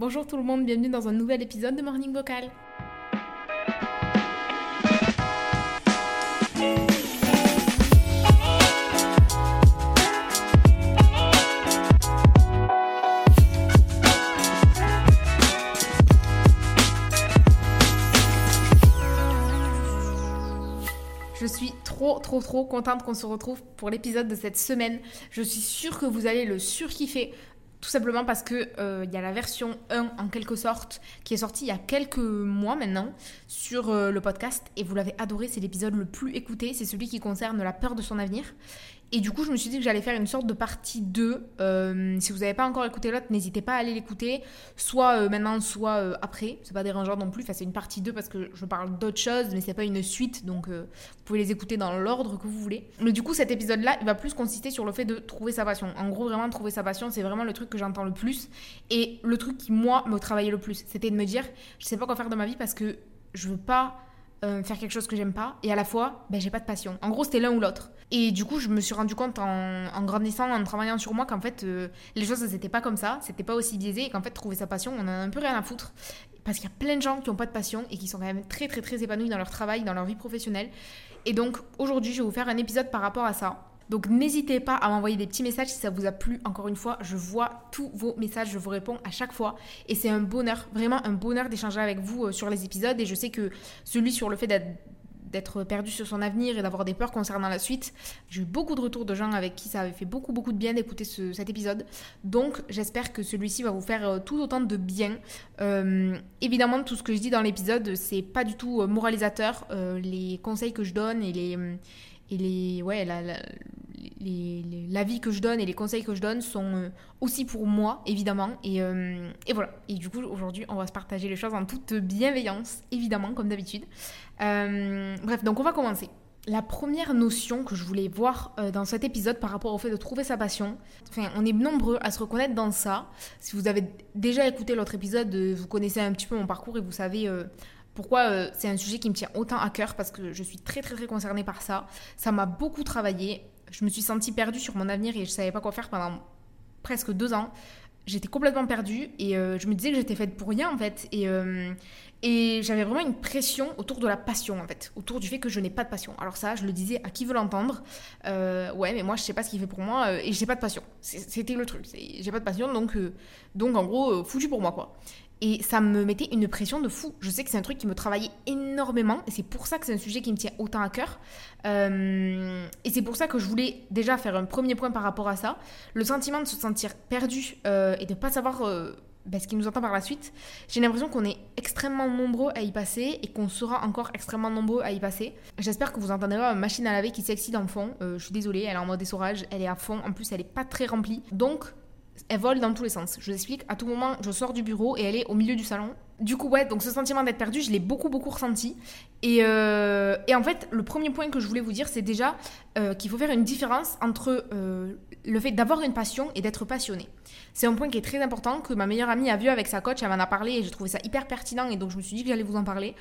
Bonjour tout le monde, bienvenue dans un nouvel épisode de Morning Vocal. Je suis trop trop trop contente qu'on se retrouve pour l'épisode de cette semaine. Je suis sûre que vous allez le surkiffer. Tout simplement parce que euh, y a la version 1 en quelque sorte qui est sortie il y a quelques mois maintenant sur euh, le podcast et vous l'avez adoré, c'est l'épisode le plus écouté, c'est celui qui concerne la peur de son avenir. Et du coup, je me suis dit que j'allais faire une sorte de partie 2. Euh, si vous n'avez pas encore écouté l'autre, n'hésitez pas à aller l'écouter, soit euh, maintenant, soit euh, après. C'est pas dérangeant non plus. Enfin, c'est une partie 2 parce que je parle d'autres choses, mais c'est pas une suite, donc vous pouvez les écouter dans l'ordre que vous voulez. Mais du coup, cet épisode-là, il va plus consister sur le fait de trouver sa passion. En gros, vraiment trouver sa passion, c'est vraiment le truc que j'entends le plus et le truc qui moi me travaillait le plus. C'était de me dire, je sais pas quoi faire de ma vie parce que je veux pas euh, faire quelque chose que j'aime pas et à la fois ben, j'ai pas de passion. En gros c'était l'un ou l'autre. Et du coup je me suis rendu compte en, grandissant en travaillant sur moi qu'en fait euh, les choses c'était pas comme ça c'était pas aussi biaisé et qu'en fait trouver sa passion on en a un peu rien à foutre. Parce qu'il y a plein de gens qui ont pas de passion et qui sont quand même très très très épanouis dans leur travail dans leur vie professionnelle. Et donc aujourd'hui je vais vous faire un épisode par rapport à ça donc n'hésitez pas à m'envoyer des petits messages si ça vous a plu. Encore une fois, je vois tous vos messages, je vous réponds à chaque fois. Et c'est un bonheur, vraiment un bonheur d'échanger avec vous euh, sur les épisodes. Et je sais que celui sur le fait d'être perdu sur son avenir et d'avoir des peurs concernant la suite. J'ai eu beaucoup de retours de gens avec qui ça avait fait beaucoup beaucoup de bien d'écouter cet épisode. Donc j'espère que celui-ci va vous faire euh, tout autant de bien. Euh, évidemment, tout ce que je dis dans l'épisode, c'est pas du tout moralisateur. les conseils que je donne et les et les ouais la, l'avis que je donne et les conseils que je donne sont euh, aussi pour moi, évidemment. Et, euh, et voilà. Et du coup, aujourd'hui, on va se partager les choses en toute bienveillance, évidemment, comme d'habitude. Euh, bref, donc on va commencer. La première notion que je voulais voir dans cet épisode par rapport au fait de trouver sa passion, enfin, on est nombreux à se reconnaître dans ça. Si vous avez déjà écouté l'autre épisode, vous connaissez un petit peu mon parcours et vous savez pourquoi c'est un sujet qui me tient autant à cœur parce que je suis très très très concernée par ça. Ça m'a beaucoup travaillé je me suis sentie perdue sur mon avenir et je savais pas quoi faire pendant presque deux ans. J'étais complètement perdue et euh, je me disais que j'étais faite pour rien en fait. Et, euh, et j'avais vraiment une pression autour de la passion en fait, autour du fait que je n'ai pas de passion. Alors ça, je le disais à qui veut l'entendre. Euh, ouais, mais moi je sais pas ce qu'il fait pour moi et j'ai pas de passion. C'était le truc. J'ai pas de passion donc, donc en gros, foutu pour moi quoi. Et ça me mettait une pression de fou. Je sais que c'est un truc qui me travaillait énormément et c'est pour ça que c'est un sujet qui me tient autant à cœur. Euh, et c'est pour ça que je voulais déjà faire un premier point par rapport à ça. Le sentiment de se sentir perdu euh, et de ne pas savoir euh, ben, ce qui nous attend par la suite. J'ai l'impression qu'on est extrêmement nombreux à y passer et qu'on sera encore extrêmement nombreux à y passer. J'espère que vous entendrez ma machine à laver qui s'excite en fond. je suis désolée, elle est en mode essorage, elle est à fond. En plus, elle est pas très remplie. Donc, elle vole dans tous les sens. Je vous explique, à tout moment, je sors du bureau et elle est au milieu du salon. Du coup, ouais, donc ce sentiment d'être perdu, je l'ai beaucoup, beaucoup ressenti. Et, euh, en fait, le premier point que je voulais vous dire, c'est déjà euh, qu'il faut faire une différence entre euh, le fait d'avoir une passion et d'être passionné. C'est un point qui est très important, que ma meilleure amie a vu avec sa coach, elle m'en a parlé et j'ai trouvé ça hyper pertinent et donc je me suis dit que j'allais vous en parler.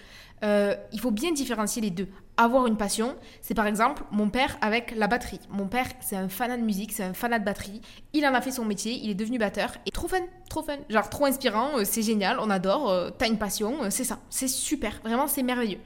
il faut bien différencier les deux avoir une passion, c'est par exemple mon père avec la batterie. Mon père, c'est un fanat de musique, c'est un fanat de batterie. Il en a fait son métier, il est devenu batteur et trop fun, trop fun. Genre trop inspirant, c'est génial, on adore, t'as une passion, euh, c'est ça, c'est super, vraiment c'est merveilleux.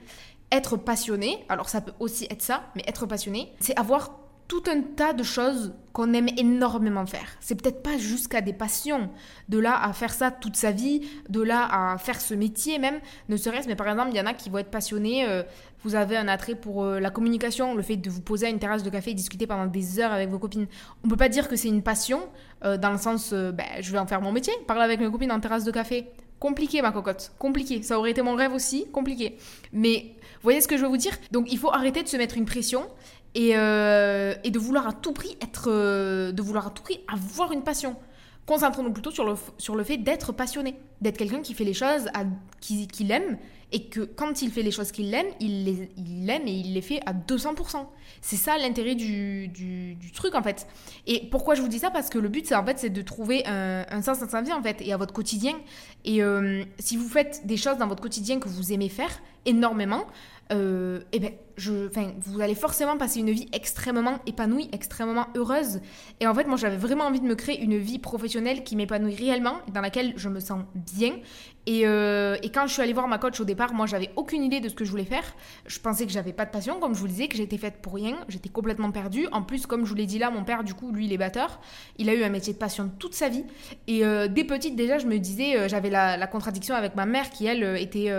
Être passionné, alors ça peut aussi être ça, mais être passionné, c'est avoir tout un tas de choses qu'on aime énormément faire. C'est peut-être pas jusqu'à des passions, de là à faire ça toute sa vie, de là à faire ce métier même, ne serait-ce, mais par exemple, il y en a qui vont être passionnés, euh, vous avez un attrait pour euh, la communication, le fait de vous poser à une terrasse de café et discuter pendant des heures avec vos copines. On peut pas dire que c'est une passion, dans le sens, ben, je vais en faire mon métier, parler avec mes copines en terrasse de café. Compliqué, ma cocotte, compliqué. Ça aurait été mon rêve aussi, compliqué. Mais voyez ce que je veux vous dire? Donc il faut arrêter de se mettre une pression euh, et, de vouloir à tout prix être, euh, de vouloir à tout prix avoir une passion. Concentrons-nous plutôt sur le, sur le fait d'être passionné, d'être quelqu'un qui fait les choses qu'il qui aime et que quand il fait les choses qu'il aime, il les il aime et il les fait à 200%. C'est ça l'intérêt du, du, truc en fait. Et pourquoi je vous dis ça? Parce que le but c'est en fait c'est de trouver un, un, sens dans sa vie en fait et à votre quotidien. Et euh, si vous faites des choses dans votre quotidien que vous aimez faire énormément, euh, eh ben, vous allez forcément passer une vie extrêmement épanouie, extrêmement heureuse. Et en fait, moi, j'avais vraiment envie de me créer une vie professionnelle qui m'épanouit réellement, dans laquelle je me sens bien. Et, euh, et, quand je suis allée voir ma coach au départ, moi, j'avais aucune idée de ce que je voulais faire. Je pensais que j'avais pas de passion, comme je vous le disais, que j'étais faite pour rien. J'étais complètement perdue. En plus, comme je vous l'ai dit là, mon père, du coup, lui, il est batteur. Il a eu un métier de passion toute sa vie. Et euh, dès petite, déjà, je me disais, j'avais la, la, contradiction avec ma mère qui, elle, était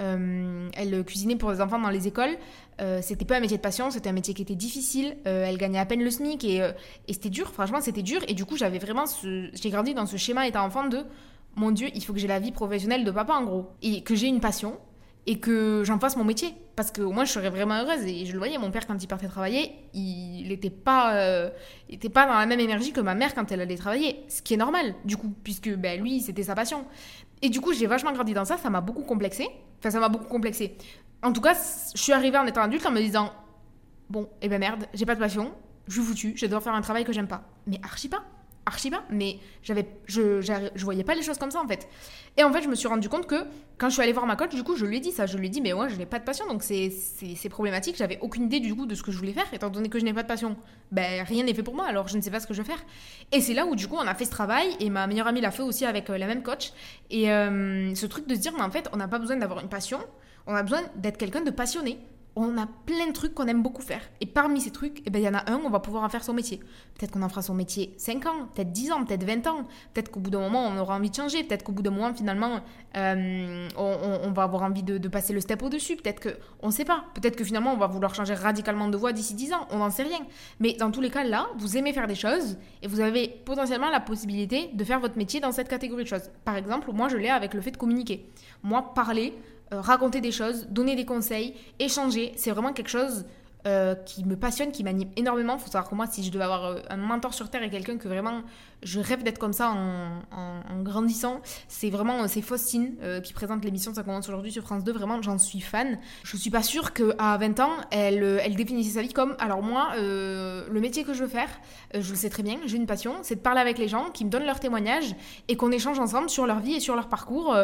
euh, elle cuisinait pour des enfants dans les écoles. Euh, c'était pas un métier de passion, c'était un métier qui était difficile. Euh, elle gagnait à peine le SMIC et, et c'était dur, franchement, c'était dur. Et du coup, j'avais vraiment ce... J'ai grandi dans ce schéma étant enfant de mon Dieu, il faut que j'ai la vie professionnelle de papa en gros. Et que j'ai une passion et que j'en fasse mon métier. Parce que moi, je serais vraiment heureuse. Et je le voyais, mon père, quand il partait travailler, il n'était pas, était pas dans la même énergie que ma mère quand elle allait travailler. Ce qui est normal, du coup, puisque ben, lui, c'était sa passion. Et du coup, j'ai vachement grandi dans ça, ça m'a beaucoup complexé. Enfin, ça m'a beaucoup complexé. En tout cas, je suis arrivée en étant adulte en me disant Bon, eh ben merde, j'ai pas de passion, je suis foutue, je dois faire un travail que j'aime pas. Mais archi pas archi pas, mais j'avais, je, je voyais pas les choses comme ça en fait. Et en fait, je me suis rendu compte que quand je suis allée voir ma coach, du coup, je lui ai dit ça. Je lui ai dit, mais moi, je n'ai pas de passion, donc c'est, c'est, problématique. J'avais aucune idée du coup de ce que je voulais faire, étant donné que je n'ai pas de passion. Ben, rien n'est fait pour moi, alors je ne sais pas ce que je vais faire. Et c'est là où du coup, on a fait ce travail, et ma meilleure amie l'a fait aussi avec euh, la même coach. Et euh, ce truc de se dire, mais en fait, on n'a pas besoin d'avoir une passion, on a besoin d'être quelqu'un de passionné on a plein de trucs qu'on aime beaucoup faire. Et parmi ces trucs, eh ben, il y en a un, on va pouvoir en faire son métier. Peut-être qu'on en fera son métier 5 ans, peut-être 10 ans, peut-être 20 ans. Peut-être qu'au bout d'un moment, on aura envie de changer. Peut-être qu'au bout d'un moment, finalement, euh, on, va avoir envie de, passer le step au-dessus. Peut-être que, on ne sait pas. Peut-être que finalement, on va vouloir changer radicalement de voie d'ici 10 ans. On n'en sait rien. Mais dans tous les cas, là, vous aimez faire des choses et vous avez potentiellement la possibilité de faire votre métier dans cette catégorie de choses. Par exemple, moi, je l'ai avec le fait de communiquer. Moi, parler, euh, raconter des choses, donner des conseils, échanger. C'est vraiment quelque chose euh, qui me passionne, qui m'anime énormément. Il faut savoir que moi, si je devais avoir euh, un mentor sur Terre et quelqu'un que vraiment je rêve d'être comme ça en, grandissant, c'est vraiment euh, c'est Faustine qui présente l'émission Ça commence aujourd'hui sur France 2. Vraiment, j'en suis fan. Je suis pas sûre qu'à 20 ans, elle, elle définissait sa vie comme alors moi, le métier que je veux faire, je le sais très bien, j'ai une passion, c'est de parler avec les gens qui me donnent leurs témoignages et qu'on échange ensemble sur leur vie et sur leur parcours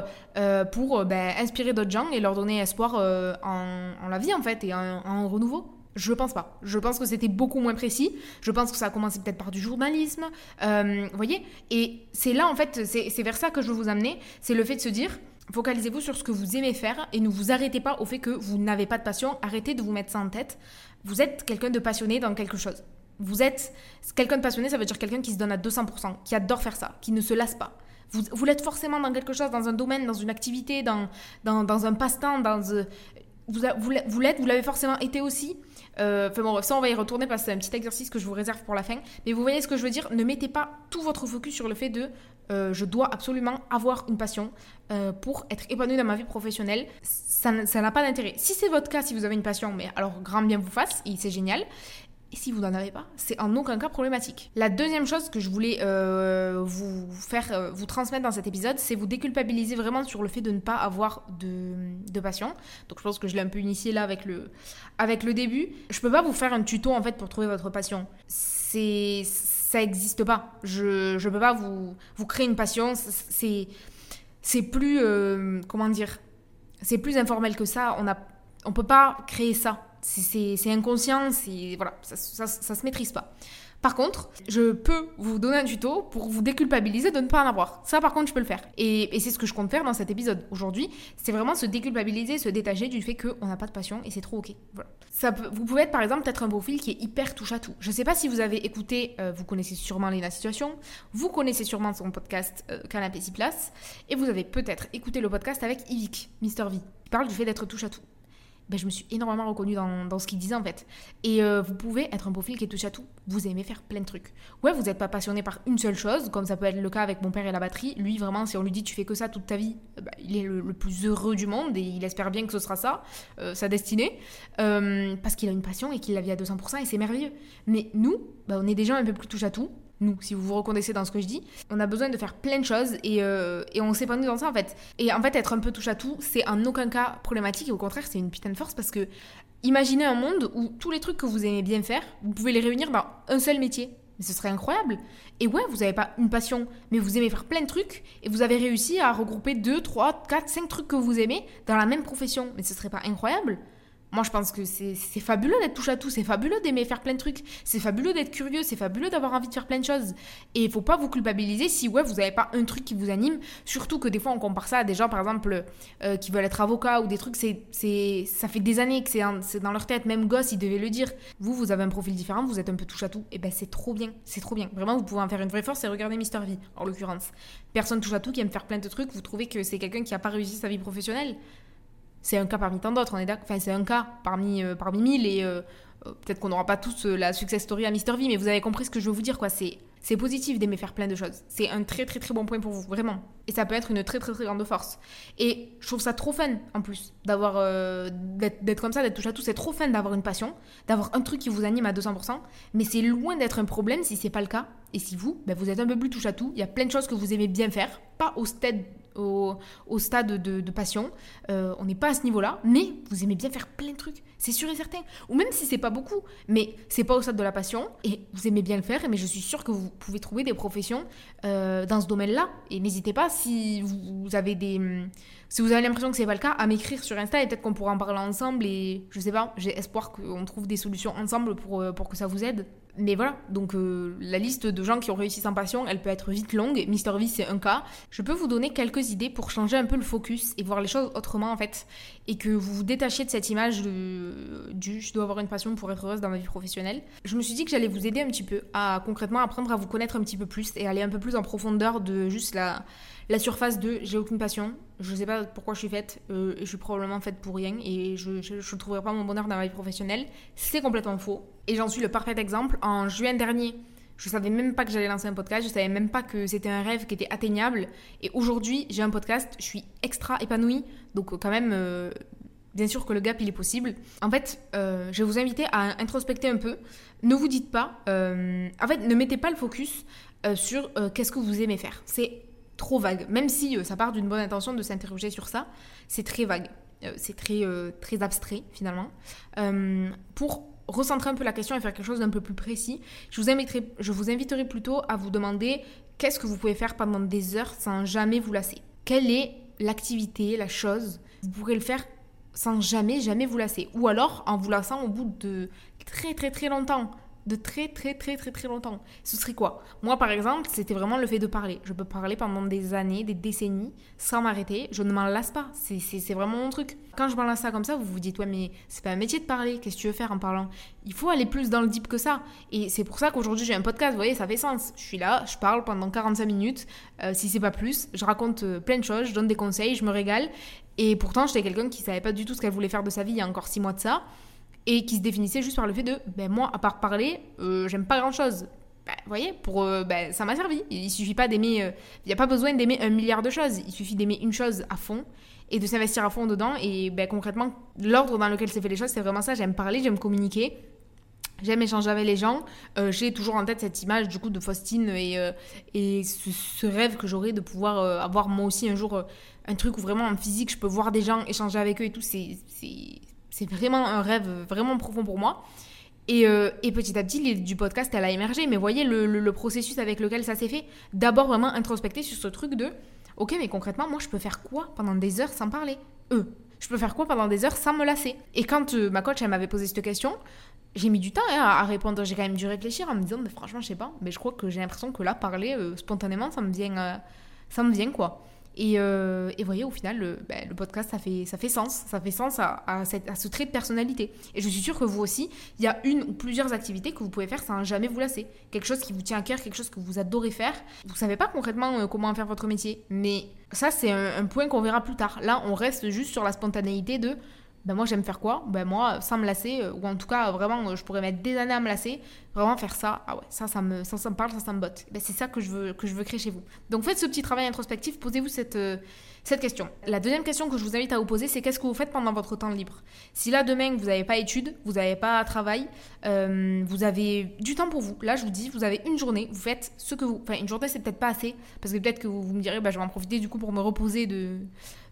pour ben, inspirer d'autres gens et leur donner espoir en, la vie en fait et en renouveau. Je pense pas. Je pense que c'était beaucoup moins précis. Je pense que ça a commencé peut-être par du journalisme. Euh, vous voyez? Et c'est là, en fait, c'est vers ça que je veux vous amener. C'est le fait de se dire, focalisez-vous sur ce que vous aimez faire et ne vous arrêtez pas au fait que vous n'avez pas de passion. Arrêtez de vous mettre ça en tête. Vous êtes quelqu'un de passionné dans quelque chose. Vous êtes quelqu'un de passionné, ça veut dire quelqu'un qui se donne à 200%, qui adore faire ça, qui ne se lasse pas. Vous, vous l'êtes forcément dans quelque chose, dans un domaine, dans une activité, dans, dans, dans un passe-temps, dans... Euh, vous, vous l'êtes, vous l'avez forcément été aussi. Euh, enfin bon, ça on va y retourner parce que c'est un petit exercice que je vous réserve pour la fin. Mais vous voyez ce que je veux dire? Ne mettez pas tout votre focus sur le fait de euh, je dois absolument avoir une passion euh, pour être épanoui dans ma vie professionnelle. Ça n'a pas d'intérêt. Si c'est votre cas, si vous avez une passion, mais alors grand bien vous fasse, et c'est génial. Et si vous n'en avez pas, c'est en aucun cas problématique. La deuxième chose que je voulais euh, vous faire, euh, vous transmettre dans cet épisode, c'est vous déculpabiliser vraiment sur le fait de ne pas avoir de, passion. Donc je pense que je l'ai un peu initié là avec le, avec le début. Je peux pas vous faire un tuto en fait pour trouver votre passion. C'est, ça n'existe pas. Je, je peux pas vous, vous créer une passion. C'est, c'est plus, euh, comment dire, c'est plus informel que ça. On a, on peut pas créer ça c'est inconscient, voilà, ça, ça, se maîtrise pas. Par contre, je peux vous donner un tuto pour vous déculpabiliser de ne pas en avoir. Ça, par contre, je peux le faire. Et, c'est ce que je compte faire dans cet épisode aujourd'hui. C'est vraiment se déculpabiliser, se détacher du fait qu'on n'a pas de passion et c'est trop ok. Voilà. Ça vous pouvez être par exemple peut-être un profil qui est hyper touche à tout. Je ne sais pas si vous avez écouté, euh, vous connaissez sûrement Léna Situation, vous connaissez sûrement son podcast euh, Canapé 6 places, et vous avez peut-être écouté le podcast avec Yvick, Mister V. Il parle du fait d'être touche à tout. Ben, je me suis énormément reconnue dans, dans ce qu'il disait en fait. Et euh, vous pouvez être un profil qui touche à tout. Vous aimez faire plein de trucs. Ouais, vous n'êtes pas passionné par une seule chose, comme ça peut être le cas avec mon père et la batterie. Lui, vraiment, si on lui dit tu fais que ça toute ta vie, euh, bah, il est le, plus heureux du monde et il espère bien que ce sera ça, euh, sa destinée. parce qu'il a une passion et qu'il la vit à 200% et c'est merveilleux. Mais nous, bah, on est des gens un peu plus touche à tout. Nous, si vous vous reconnaissez dans ce que je dis. On a besoin de faire plein de choses et, euh, et on s'épanouit dans ça en fait. Et en fait, être un peu touche à tout, c'est en aucun cas problématique et au contraire, c'est une putain de force parce que imaginez un monde où tous les trucs que vous aimez bien faire, vous pouvez les réunir dans un seul métier. Mais ce serait incroyable. Et ouais, vous n'avez pas une passion, mais vous aimez faire plein de trucs et vous avez réussi à regrouper 2, 3, 4, 5 trucs que vous aimez dans la même profession. Mais ce serait pas incroyable moi, je pense que c'est fabuleux d'être touche à tout, c'est fabuleux d'aimer faire plein de trucs, c'est fabuleux d'être curieux, c'est fabuleux d'avoir envie de faire plein de choses. Et il faut pas vous culpabiliser si, ouais, vous n'avez pas un truc qui vous anime. Surtout que des fois, on compare ça à des gens, par exemple, euh, qui veulent être avocats ou des trucs, c'est ça fait des années que c'est dans leur tête. Même gosse, ils devaient le dire. Vous, vous avez un profil différent, vous êtes un peu touche à tout. Et ben, c'est trop bien, c'est trop bien. Vraiment, vous pouvez en faire une vraie force et regarder Mister V, en l'occurrence. Personne touche à tout qui aime faire plein de trucs. Vous trouvez que c'est quelqu'un qui a pas réussi sa vie professionnelle c'est un cas parmi tant d'autres, on est d'accord. Enfin, c'est un cas parmi, euh, parmi mille et euh, euh, peut-être qu'on n'aura pas tous la success story à Mister V, mais vous avez compris ce que je veux vous dire, quoi. C'est, c'est positif d'aimer faire plein de choses. C'est un très très très bon point pour vous, vraiment. Et ça peut être une très très très grande force. Et je trouve ça trop fun, en plus, d'avoir, d'être, comme ça, d'être touche à tout. C'est trop fun d'avoir une passion, d'avoir un truc qui vous anime à 200%. Mais c'est loin d'être un problème si c'est pas le cas. Et si vous, ben, vous êtes un peu plus touche à tout, il y a plein de choses que vous aimez bien faire, pas au stade au, stade de, passion. Euh, on n'est pas à ce niveau-là, mais vous aimez bien faire plein de trucs, c'est sûr et certain. Ou même si c'est pas beaucoup, mais c'est pas au stade de la passion et vous aimez bien le faire. Mais je suis sûre que vous pouvez trouver des professions euh, dans ce domaine-là. Et n'hésitez pas si vous avez des si vous avez l'impression que c'est pas le cas, à m'écrire sur Insta et peut-être qu'on pourra en parler ensemble. Et je sais pas, j'ai espoir qu'on trouve des solutions ensemble pour, euh, pour que ça vous aide. Mais voilà, donc euh, la liste de gens qui ont réussi sans passion, elle peut être vite longue. Mister V, c'est un cas. Je peux vous donner quelques idées pour changer un peu le focus et voir les choses autrement en fait. Et que vous vous détachiez de cette image du je dois avoir une passion pour être heureuse dans ma vie professionnelle. Je me suis dit que j'allais vous aider un petit peu à concrètement apprendre à vous connaître un petit peu plus et aller un peu plus en profondeur de juste la, la surface de j'ai aucune passion, je sais pas pourquoi je suis faite, euh, je suis probablement faite pour rien et je ne trouverai pas mon bonheur dans ma vie professionnelle. C'est complètement faux. Et j'en suis le parfait exemple. En juin dernier, je savais même pas que j'allais lancer un podcast, je savais même pas que c'était un rêve qui était atteignable. Et aujourd'hui, j'ai un podcast, je suis extra épanouie. Donc quand même, euh, bien sûr que le gap, il est possible. En fait, euh, je vais vous inviter à introspecter un peu. Ne vous dites pas, en fait, ne mettez pas le focus sur qu'est-ce que vous aimez faire. C'est trop vague. Même si euh, ça part d'une bonne intention de s'interroger sur ça, c'est très vague. Euh, c'est très, euh, très abstrait finalement. pour recentrer un peu la question et faire quelque chose d'un peu plus précis, je vous, inviterai, je vous inviterai plutôt à vous demander qu'est-ce que vous pouvez faire pendant des heures sans jamais vous lasser. Quelle est l'activité, la chose Vous pourrez le faire sans jamais, jamais vous lasser? Ou alors en vous lassant au bout de très très très longtemps de très très très très très longtemps. Ce serait quoi? Moi par exemple, c'était vraiment le fait de parler. Je peux parler pendant des années, des décennies, sans m'arrêter. Je ne m'en lasse pas. C'est vraiment mon truc. Quand je balance ça comme ça, vous vous dites, ouais mais c'est pas un métier de parler. Qu'est-ce que tu veux faire en parlant? Il faut aller plus dans le deep que ça. Et c'est pour ça qu'aujourd'hui j'ai un podcast. Vous voyez, ça fait sens. Je suis là, je parle pendant 45 minutes, euh, si c'est pas plus. Je raconte euh, plein de choses, je donne des conseils, je me régale. Et pourtant, j'étais quelqu'un qui savait pas du tout ce qu'elle voulait faire de sa vie il y a encore 6 mois de ça et qui se définissait juste par le fait de ben moi à part parler euh, j'aime pas grand chose ben, vous voyez pour euh, ben, ça m'a servi. Il suffit pas d'aimer euh, il n'y a pas besoin d'aimer un milliard de choses. Il suffit d'aimer une chose à fond et de s'investir à fond dedans. Et ben, concrètement l'ordre dans lequel c'est fait les choses c'est vraiment ça. J'aime parler j'aime communiquer J'aime échanger avec les gens. j'ai toujours en tête cette image du coup de Faustine et, et ce, rêve que j'aurais de pouvoir avoir moi aussi un jour un truc où vraiment en physique je peux voir des gens, échanger avec eux et tout. C'est c'est vraiment un rêve vraiment profond pour moi. Et, euh, petit à petit, du podcast, elle a émergé. Mais voyez le, processus avec lequel ça s'est fait. D'abord, vraiment introspecter sur ce truc de Ok, mais concrètement, moi, je peux faire quoi pendant des heures sans parler? Eux. Je peux faire quoi pendant des heures sans me lasser? Et quand euh, ma coach, elle m'avait posé cette question, j'ai mis du temps hein, à, répondre. J'ai quand même dû réfléchir en me disant, mais franchement, je sais pas. Mais je crois que j'ai l'impression que là, parler euh, spontanément, ça me vient, ça me vient quoi. Et, euh, voyez, au final, le, ben, le, podcast, ça fait, ça fait sens. Ça fait sens à, cette, à, ce trait de personnalité. Et je suis sûre que vous aussi, il y a une ou plusieurs activités que vous pouvez faire sans jamais vous lasser. Quelque chose qui vous tient à cœur, quelque chose que vous adorez faire. Vous savez pas concrètement euh, comment faire votre métier. Mais ça, c'est un, un, point qu'on verra plus tard. Là, on reste juste sur la spontanéité de ben moi j'aime faire quoi? Ben moi sans me lasser, euh, ou en tout cas vraiment je pourrais mettre des années à me lasser, Vraiment faire ça, ah ouais, ça, ça me, ça, ça me parle, ça, ça me botte. Ben, c'est ça que je, veux, que je veux créer chez vous. Donc faites ce petit travail introspectif, posez-vous cette, euh, cette question. La deuxième question que je vous invite à vous poser, c'est qu'est-ce que vous faites pendant votre temps libre? Si là, demain, vous n'avez pas études, vous n'avez pas travail, euh, vous avez du temps pour vous. Là, je vous dis, vous avez une journée, vous faites ce que vous... Enfin, une journée, c'est peut-être pas assez, parce que peut-être que vous, me direz, bah, je vais en profiter du coup pour me reposer de,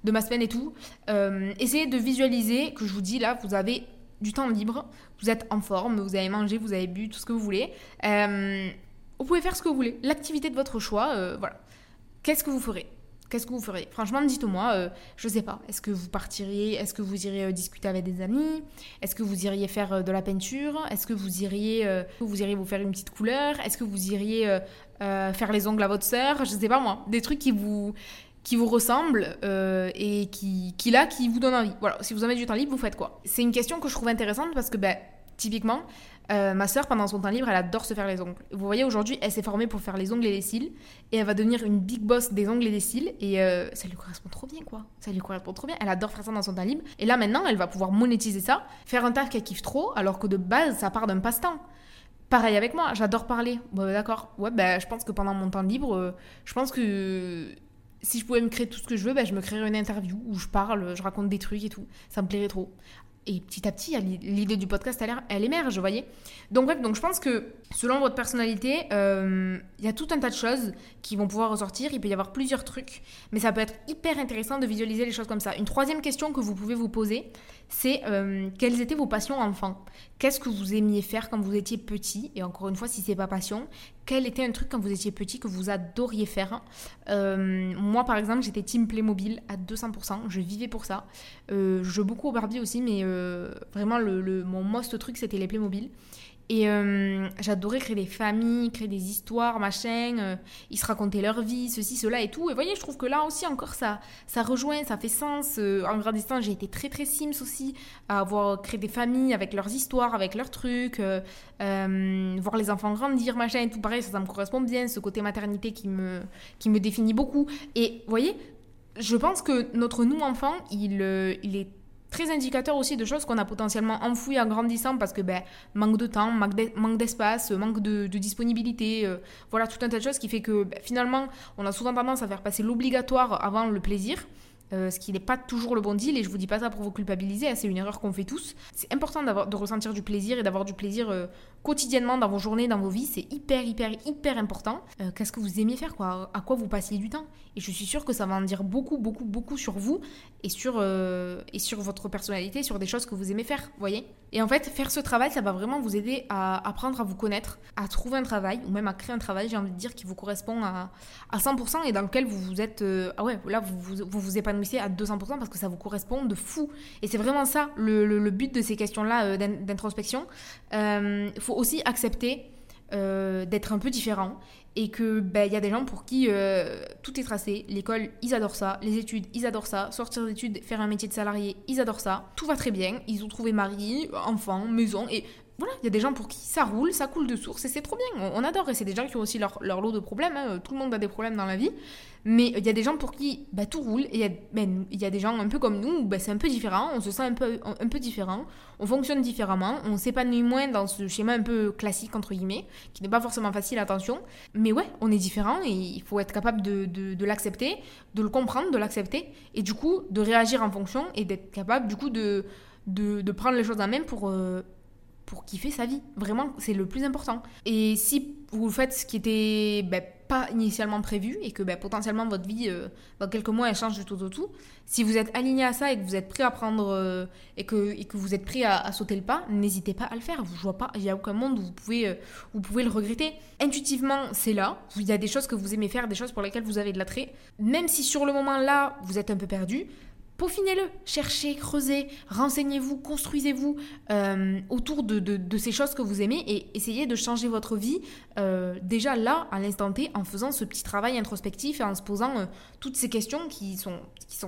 de ma semaine et tout. Euh, essayez de visualiser que je vous dis, là, vous avez du temps libre, vous êtes en forme, vous avez mangé, vous avez bu, tout ce que vous voulez. Euh, vous pouvez faire ce que vous voulez, l'activité de votre choix, euh, voilà. Qu'est-ce que vous ferez Qu'est-ce que vous ferez Franchement, dites-moi, euh, je sais pas. Est-ce que vous partiriez Est-ce que vous iriez discuter avec des amis Est-ce que vous iriez faire de la peinture Est-ce que vous iriez, vous iriez vous faire une petite couleur Est-ce que vous iriez faire les ongles à votre sœur Je sais pas moi. Des trucs qui vous qui vous ressemble euh, et qui, qui là, qui vous donne envie. Voilà, si vous avez du temps libre, vous faites quoi? C'est une question que je trouve intéressante parce que, ben, typiquement, euh, ma sœur, pendant son temps libre, elle adore se faire les ongles. Vous voyez, aujourd'hui, elle s'est formée pour faire les ongles et les cils et elle va devenir une big boss des ongles et des cils et euh, ça lui correspond trop bien, quoi. Ça lui correspond trop bien. Elle adore faire ça dans son temps libre et là, maintenant, elle va pouvoir monétiser ça, faire un taf qu'elle kiffe trop alors que de base, ça part d'un passe-temps. Pareil avec moi, j'adore parler. Bon, d'accord. Ouais, ben, je pense que pendant mon temps libre, je pense que si je pouvais me créer tout ce que je veux, bah, je me créerais une interview où je parle, je raconte des trucs et tout. Ça me plairait trop. Et petit à petit, l'idée du podcast, elle, elle émerge, vous voyez. Donc bref, donc je pense que selon votre personnalité, euh, il y a tout un tas de choses qui vont pouvoir ressortir. Il peut y avoir plusieurs trucs, mais ça peut être hyper intéressant de visualiser les choses comme ça. Une troisième question que vous pouvez vous poser, c'est euh, quelles étaient vos passions enfants Qu'est-ce que vous aimiez faire quand vous étiez petit? Et encore une fois, si c'est pas passion, quel était un truc quand vous étiez petit que vous adoriez faire euh, Moi, par exemple, j'étais team Playmobil à 200%. Je vivais pour ça. Euh, je joue beaucoup au Barbie aussi, mais euh, vraiment, le, mon most truc, c'était les Playmobil. Et euh, j'adorais créer des familles, créer des histoires, machin. Euh, ils se racontaient leur vie, ceci, cela et tout. Et vous voyez, je trouve que là aussi encore ça, ça rejoint, ça fait sens. Euh, en grandissant, j'ai été très très Sims aussi, à avoir créé des familles avec leurs histoires, avec leurs trucs, voir les enfants grandir, machin et tout. Pareil, ça, ça me correspond bien, ce côté maternité qui me, qui me définit beaucoup. Et vous voyez, je pense que notre nous enfant, il, il est très indicateur aussi de choses qu'on a potentiellement enfouies en grandissant parce que ben, manque de temps, manque d'espace, manque de, disponibilité, euh, voilà tout un tas de choses qui fait que ben, finalement on a souvent tendance à faire passer l'obligatoire avant le plaisir. Euh, ce qui n'est pas toujours le bon deal, et je vous dis pas ça pour vous culpabiliser, hein, c'est une erreur qu'on fait tous. C'est important de ressentir du plaisir et d'avoir du plaisir euh, quotidiennement dans vos journées, dans vos vies, c'est hyper, hyper, hyper important. Euh, qu'est-ce que vous aimiez faire, quoi? À quoi vous passiez du temps? Et je suis sûre que ça va en dire beaucoup, beaucoup, beaucoup sur vous et sur, et sur votre personnalité, sur des choses que vous aimez faire, voyez? Et en fait, faire ce travail, ça va vraiment vous aider à apprendre à vous connaître, à trouver un travail, ou même à créer un travail, j'ai envie de dire, qui vous correspond à, à 100% et dans lequel vous vous êtes... Ah ouais, là, vous, vous vous, épanouissez à 200% parce que ça vous correspond de fou. Et c'est vraiment ça, le, but de ces questions-là d'introspection. Il faut aussi accepter euh, d'être un peu différent et que ben, il y a des gens pour qui euh, tout est tracé. L'école, ils adorent ça. Les études, ils adorent ça. Sortir d'études, faire un métier de salarié, ils adorent ça. Tout va très bien. Ils ont trouvé mari, enfant, maison et voilà, il y a des gens pour qui ça roule, ça coule de source et c'est trop bien. On, adore et c'est des gens qui ont aussi leur, leur lot de problèmes. Hein. Tout le monde a des problèmes dans la vie. Mais il y a des gens pour qui bah, tout roule et ben, il y a des gens un peu comme nous où bah, c'est un peu différent, on se sent un peu, un peu différent, on fonctionne différemment, on s'épanouit moins dans ce schéma un peu classique, entre guillemets, qui n'est pas forcément facile, attention. Mais ouais, on est différent et il faut être capable de, de, de l'accepter, de le comprendre, de l'accepter et du coup de réagir en fonction et d'être capable du coup de, de, de prendre les choses en main pour... Euh, pour kiffer sa vie. Vraiment, c'est le plus important. Et si vous faites ce qui était ben, pas initialement prévu et que ben, potentiellement votre vie, euh, dans quelques mois, elle change du tout au tout, si vous êtes aligné à ça et que vous êtes prêt à prendre euh, et, que, et que vous êtes prêt à, sauter le pas, n'hésitez pas à le faire. Je vois pas, il n'y a aucun monde où vous pouvez, euh, vous pouvez le regretter. Intuitivement, c'est là. Il y a des choses que vous aimez faire, des choses pour lesquelles vous avez de l'attrait. Même si sur le moment là, vous êtes un peu perdu, peaufinez-le, cherchez, creusez, renseignez-vous, construisez-vous euh, autour de, ces choses que vous aimez et essayez de changer votre vie euh, déjà là, à l'instant T, en faisant ce petit travail introspectif et en se posant euh, toutes ces questions qui sont,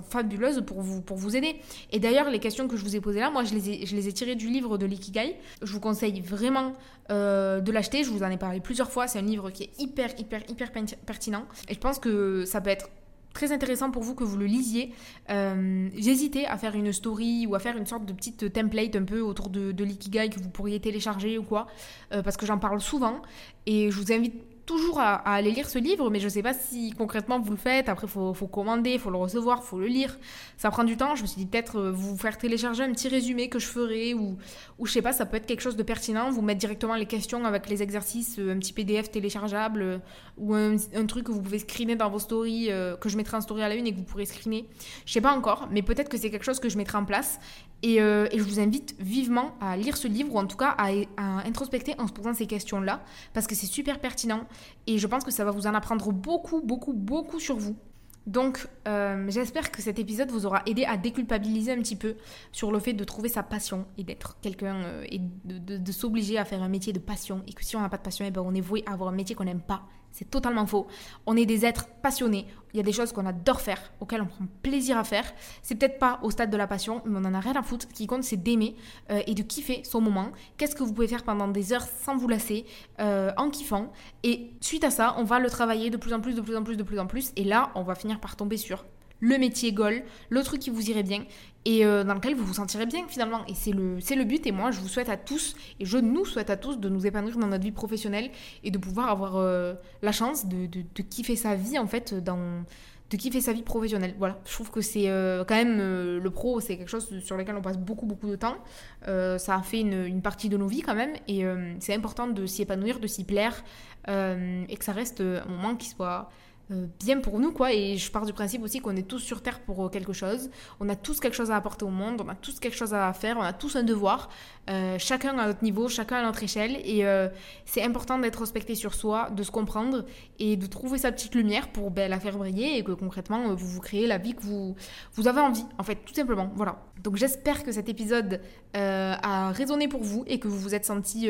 fabuleuses pour vous, aider. Et d'ailleurs, les questions que je vous ai posées là, moi, je les ai tirées du livre de l'Ikigai. Je vous conseille vraiment de l'acheter. Je vous en ai parlé plusieurs fois. C'est un livre qui est hyper, hyper, hyper pertinent. Et je pense que ça peut être très intéressant pour vous que vous le lisiez. Euh, J'hésitais à faire une story ou à faire une sorte de petite template un peu autour de, de l'ikigai que vous pourriez télécharger ou quoi, euh, parce que j'en parle souvent et je vous invite toujours à, aller lire ce livre, mais je ne sais pas si concrètement vous le faites. Après, il faut, commander, il faut le recevoir, il faut le lire. Ça prend du temps. Je me suis dit peut-être euh, vous faire télécharger un petit résumé que je ferai, ou, ou je sais pas, ça peut être quelque chose de pertinent. Vous mettre directement les questions avec les exercices, euh, un petit PDF téléchargeable, euh, ou un, truc que vous pouvez screener dans vos stories, que je mettrai en story à la une et que vous pourrez screener. Je sais pas encore, mais peut-être que c'est quelque chose que je mettrai en place. Et, et, je vous invite vivement à lire ce livre, ou en tout cas à, à introspecter en se posant ces questions-là, parce que c'est super pertinent. Et je pense que ça va vous en apprendre beaucoup, beaucoup, beaucoup sur vous. Donc, euh, j'espère que cet épisode vous aura aidé à déculpabiliser un petit peu sur le fait de trouver sa passion et d'être quelqu'un euh, et de, s'obliger à faire un métier de passion. Et que si on n'a pas de passion, eh ben on est voué à avoir un métier qu'on n'aime pas. C'est totalement faux. On est des êtres passionnés. Il y a des choses qu'on adore faire, auxquelles on prend plaisir à faire. C'est peut-être pas au stade de la passion, mais on en a rien à foutre. Ce qui compte, c'est d'aimer euh, et de kiffer son moment. Qu'est-ce que vous pouvez faire pendant des heures sans vous lasser, euh, en kiffant? Et suite à ça, on va le travailler de plus en plus, de plus en plus, de plus en plus. Et là, on va finir par tomber sur le métier goal, le truc qui vous irait bien et euh, dans lequel vous vous sentirez bien finalement. Et c'est le, le but. Et moi, je vous souhaite à tous, et je nous souhaite à tous de nous épanouir dans notre vie professionnelle et de pouvoir avoir euh, la chance de, de, kiffer sa vie en fait dans de kiffer sa vie professionnelle. Voilà, je trouve que c'est euh, quand même le pro, c'est quelque chose sur lequel on passe beaucoup beaucoup de temps. ça a fait une, une, partie de nos vies quand même, et c'est important de s'y épanouir, de s'y plaire, et que ça reste un moment qui soit bien pour nous, quoi. Et je pars du principe aussi qu'on est tous sur Terre pour euh, quelque chose. On a tous quelque chose à apporter au monde, on a tous quelque chose à faire, on a tous un devoir. Euh, chacun à notre niveau, chacun à notre échelle. Et c'est important d'être respecté sur soi, de se comprendre et de trouver sa petite lumière pour ben, la faire briller et que concrètement, vous vous créez la vie que vous, vous avez envie, en fait, tout simplement. Voilà. Donc j'espère que cet épisode a résonné pour vous et que vous vous êtes senti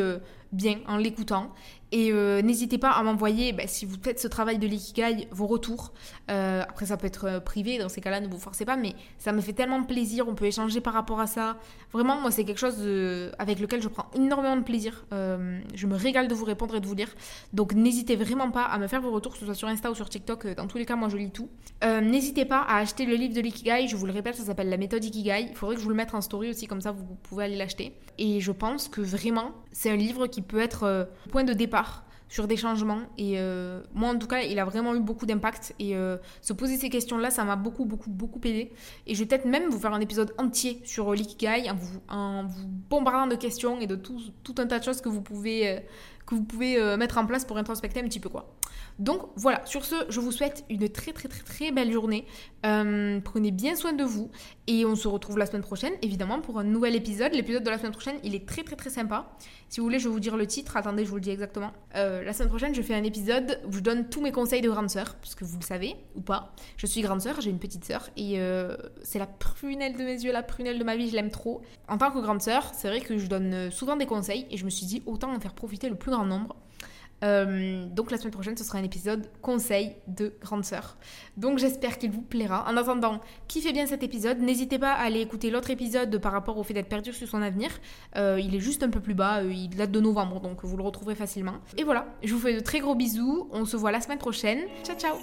bien en l'écoutant. Et euh, n'hésitez pas à m'envoyer, bah, si vous faites ce travail de l'ikigai, vos retours. Euh, après, ça peut être euh, privé, dans ces cas-là, ne vous forcez pas, mais ça me fait tellement plaisir, on peut échanger par rapport à ça. Vraiment, moi, c'est quelque chose avec lequel je prends énormément de plaisir. je me régale de vous répondre et de vous lire. Donc, n'hésitez vraiment pas à me faire vos retours, que ce soit sur Insta ou sur TikTok. Dans tous les cas, moi, je lis tout. n'hésitez pas à acheter le livre de l'ikigai, je vous le répète, ça s'appelle La méthode Ikigai. Il faudrait que je vous le mette en story aussi, comme ça, vous pouvez aller l'acheter. Et je pense que vraiment, c'est un livre qui peut être point de départ sur des changements. Et euh, moi, en tout cas, il a vraiment eu beaucoup d'impact. Et euh, se poser ces questions-là, ça m'a beaucoup, beaucoup, beaucoup aidé. Et je vais peut-être même vous faire un épisode entier sur l'ikigai en vous, en vous bombardant de questions et de tout, un tas de choses que vous pouvez, euh, vous pouvez mettre en place pour introspecter un petit peu, quoi. Donc voilà, sur ce, je vous souhaite une très très très très belle journée. Euh, prenez bien soin de vous et on se retrouve la semaine prochaine, évidemment, pour un nouvel épisode. L'épisode de la semaine prochaine, il est très très très sympa. Si vous voulez, je vais vous dire le titre. Attendez, je vous le dis exactement. Euh, la semaine prochaine, je fais un épisode où je donne tous mes conseils de grande sœur, puisque vous le savez ou pas. Je suis grande sœur, j'ai une petite sœur et euh, c'est la prunelle de mes yeux, la prunelle de ma vie, je l'aime trop. En tant que grande sœur, c'est vrai que je donne souvent des conseils et je me suis dit autant en faire profiter le plus grand nombre. Euh, donc la semaine prochaine, ce sera un épisode conseil de grande sœur. Donc j'espère qu'il vous plaira. En attendant, kiffez bien cet épisode. N'hésitez pas à aller écouter l'autre épisode par rapport au fait d'être perdu sur son avenir. Euh, il est juste un peu plus bas, euh, il date de novembre, donc vous le retrouverez facilement. Et voilà, je vous fais de très gros bisous. On se voit la semaine prochaine. Ciao ciao